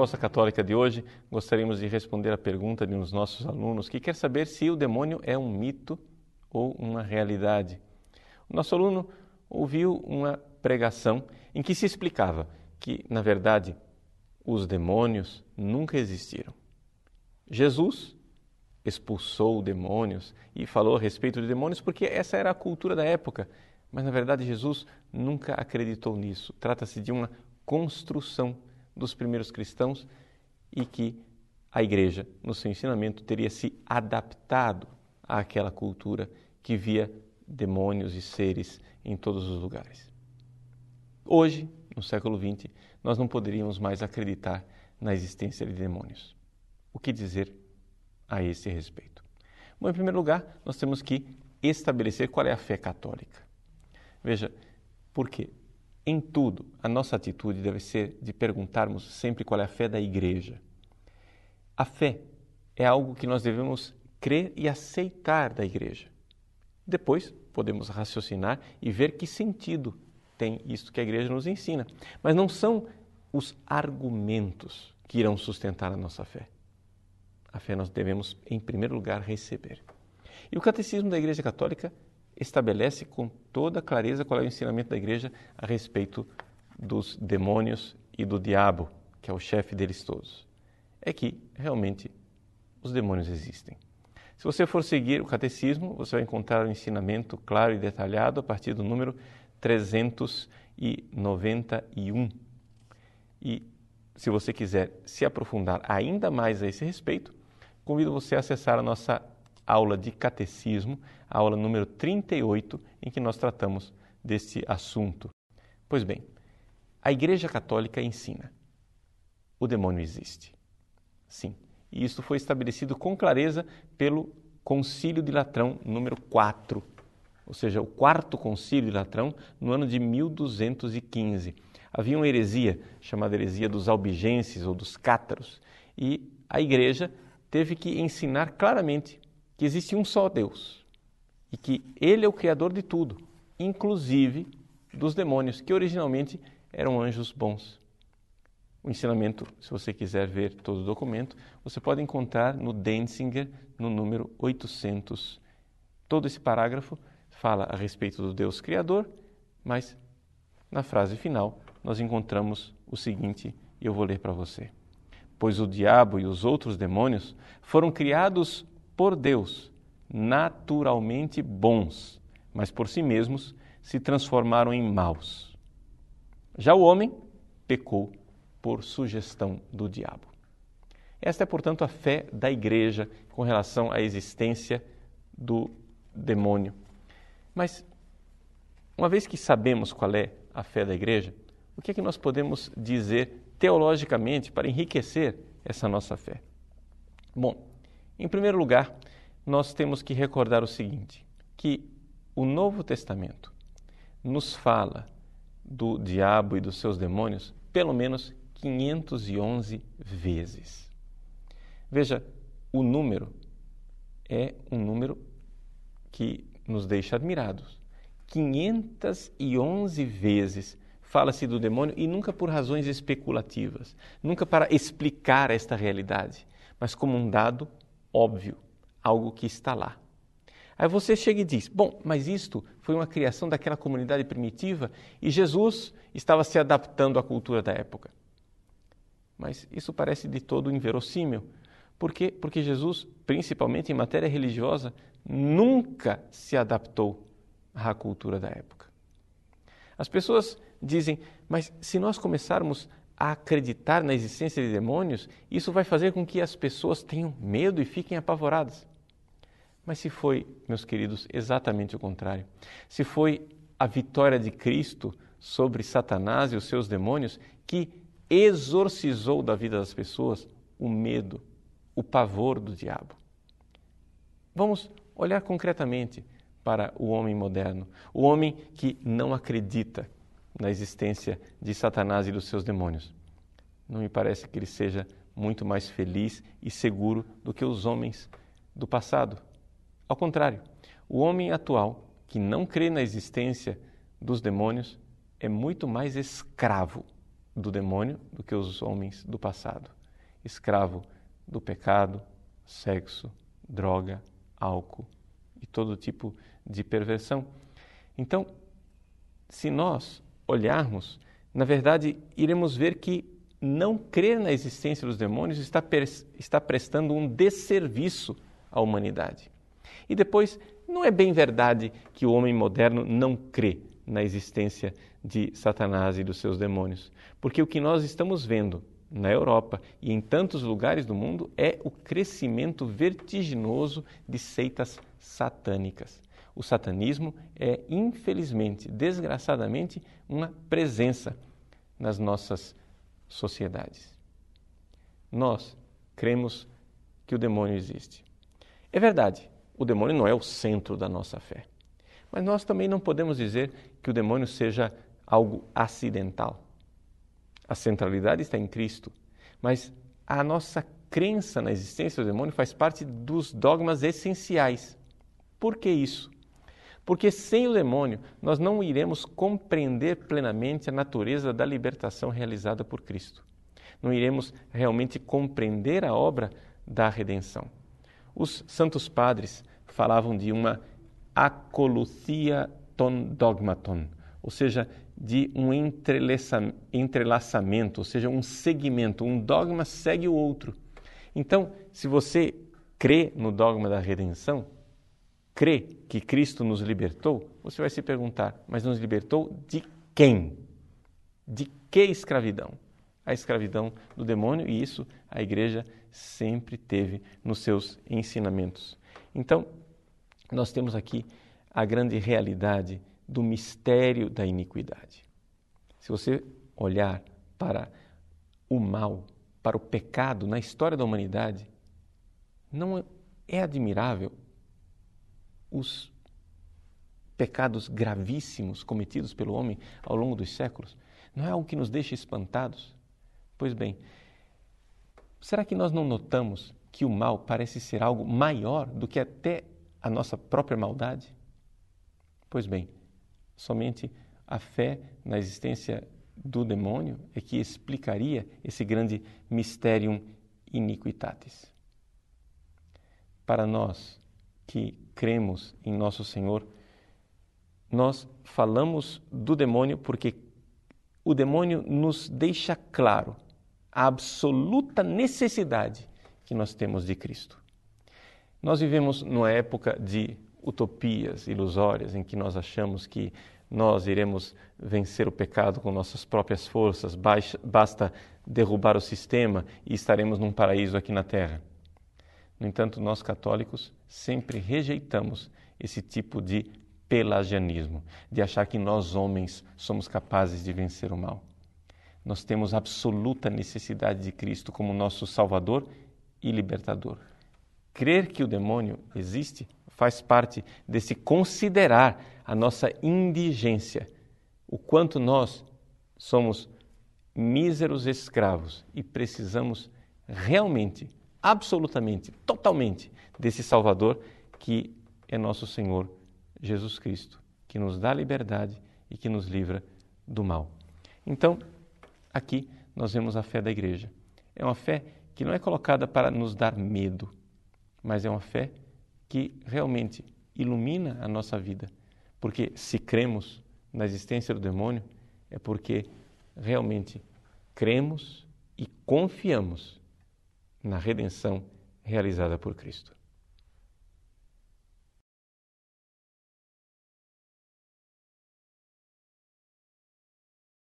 Resposta Católica de hoje, gostaríamos de responder a pergunta de um dos nossos alunos que quer saber se o demônio é um mito ou uma realidade. O nosso aluno ouviu uma pregação em que se explicava que, na verdade, os demônios nunca existiram. Jesus expulsou demônios e falou a respeito de demônios porque essa era a cultura da época. Mas, na verdade, Jesus nunca acreditou nisso. Trata-se de uma construção dos primeiros cristãos e que a igreja, no seu ensinamento, teria se adaptado àquela cultura que via demônios e seres em todos os lugares. Hoje, no século XX, nós não poderíamos mais acreditar na existência de demônios. O que dizer a esse respeito? Bom, em primeiro lugar, nós temos que estabelecer qual é a fé católica. Veja, por quê? Em tudo, a nossa atitude deve ser de perguntarmos sempre qual é a fé da igreja. A fé é algo que nós devemos crer e aceitar da igreja. Depois, podemos raciocinar e ver que sentido tem isso que a igreja nos ensina. Mas não são os argumentos que irão sustentar a nossa fé. A fé nós devemos, em primeiro lugar, receber. E o Catecismo da Igreja Católica estabelece com toda clareza qual é o ensinamento da igreja a respeito dos demônios e do diabo, que é o chefe deles todos. É que realmente os demônios existem. Se você for seguir o catecismo, você vai encontrar um ensinamento claro e detalhado a partir do número 391. E se você quiser se aprofundar ainda mais a esse respeito, convido você a acessar a nossa aula de catecismo, a aula número 38, em que nós tratamos desse assunto. Pois bem, a Igreja Católica ensina: o demônio existe. Sim, e isso foi estabelecido com clareza pelo Concílio de Latrão número 4, ou seja, o quarto concílio de Latrão, no ano de 1215. Havia uma heresia chamada heresia dos albigenses ou dos cátaros, e a igreja teve que ensinar claramente que existe um só Deus e que Ele é o Criador de tudo, inclusive dos demônios, que originalmente eram anjos bons. O ensinamento, se você quiser ver todo o documento, você pode encontrar no Denzinger, no número 800. Todo esse parágrafo fala a respeito do Deus Criador, mas na frase final nós encontramos o seguinte, e eu vou ler para você. Pois o diabo e os outros demônios foram criados por Deus, naturalmente bons, mas por si mesmos se transformaram em maus. Já o homem pecou por sugestão do diabo. Esta é, portanto, a fé da igreja com relação à existência do demônio. Mas, uma vez que sabemos qual é a fé da igreja, o que é que nós podemos dizer teologicamente para enriquecer essa nossa fé? Bom, em primeiro lugar, nós temos que recordar o seguinte: que o Novo Testamento nos fala do diabo e dos seus demônios pelo menos 511 vezes. Veja, o número é um número que nos deixa admirados. 511 vezes fala-se do demônio e nunca por razões especulativas, nunca para explicar esta realidade, mas como um dado óbvio, algo que está lá. Aí você chega e diz: Bom, mas isto foi uma criação daquela comunidade primitiva e Jesus estava se adaptando à cultura da época. Mas isso parece de todo inverossímil. Por quê? Porque Jesus, principalmente em matéria religiosa, nunca se adaptou à cultura da época. As pessoas dizem: Mas se nós começarmos a acreditar na existência de demônios, isso vai fazer com que as pessoas tenham medo e fiquem apavoradas. Mas se foi, meus queridos, exatamente o contrário, se foi a vitória de Cristo sobre Satanás e os seus demônios que exorcizou da vida das pessoas o medo, o pavor do diabo. Vamos olhar concretamente para o homem moderno, o homem que não acredita na existência de Satanás e dos seus demônios. Não me parece que ele seja muito mais feliz e seguro do que os homens do passado. Ao contrário, o homem atual, que não crê na existência dos demônios, é muito mais escravo do demônio do que os homens do passado. Escravo do pecado, sexo, droga, álcool e todo tipo de perversão. Então, se nós olharmos, na verdade, iremos ver que não crer na existência dos demônios está, está prestando um desserviço à humanidade. E depois, não é bem verdade que o homem moderno não crê na existência de Satanás e dos seus demônios, porque o que nós estamos vendo na Europa e em tantos lugares do mundo é o crescimento vertiginoso de seitas satânicas. O satanismo é, infelizmente, desgraçadamente, uma presença nas nossas sociedades. Nós cremos que o demônio existe. É verdade, o demônio não é o centro da nossa fé. Mas nós também não podemos dizer que o demônio seja algo acidental. A centralidade está em Cristo, mas a nossa crença na existência do demônio faz parte dos dogmas essenciais. Por que isso? Porque sem o demônio nós não iremos compreender plenamente a natureza da libertação realizada por Cristo. Não iremos realmente compreender a obra da redenção. Os santos padres falavam de uma acolucia ton dogmaton, ou seja, de um entrelaçamento, ou seja, um segmento. Um dogma segue o outro. Então, se você crê no dogma da redenção, crê que Cristo nos libertou, você vai se perguntar: mas nos libertou de quem? De que escravidão? A escravidão do demônio, e isso a igreja sempre teve nos seus ensinamentos. Então, nós temos aqui a grande realidade do mistério da iniquidade. Se você olhar para o mal, para o pecado na história da humanidade, não é admirável os pecados gravíssimos cometidos pelo homem ao longo dos séculos? Não é algo que nos deixa espantados? Pois bem, será que nós não notamos que o mal parece ser algo maior do que até a nossa própria maldade? Pois bem, somente a fé na existência do demônio é que explicaria esse grande mysterium iniquitatis. Para nós que cremos em nosso Senhor, nós falamos do demônio porque o demônio nos deixa claro a absoluta necessidade que nós temos de Cristo. Nós vivemos numa época de utopias ilusórias em que nós achamos que nós iremos vencer o pecado com nossas próprias forças, basta derrubar o sistema e estaremos num paraíso aqui na terra. No entanto, nós católicos sempre rejeitamos esse tipo de pelagianismo, de achar que nós homens somos capazes de vencer o mal. Nós temos absoluta necessidade de Cristo como nosso Salvador e libertador. Crer que o demônio existe faz parte desse considerar a nossa indigência, o quanto nós somos míseros escravos e precisamos realmente absolutamente, totalmente desse Salvador que é nosso Senhor Jesus Cristo, que nos dá liberdade e que nos livra do mal. Então, aqui nós vemos a fé da igreja. É uma fé que não é colocada para nos dar medo, mas é uma fé que realmente ilumina a nossa vida. Porque se cremos na existência do demônio, é porque realmente cremos e confiamos na redenção realizada por Cristo.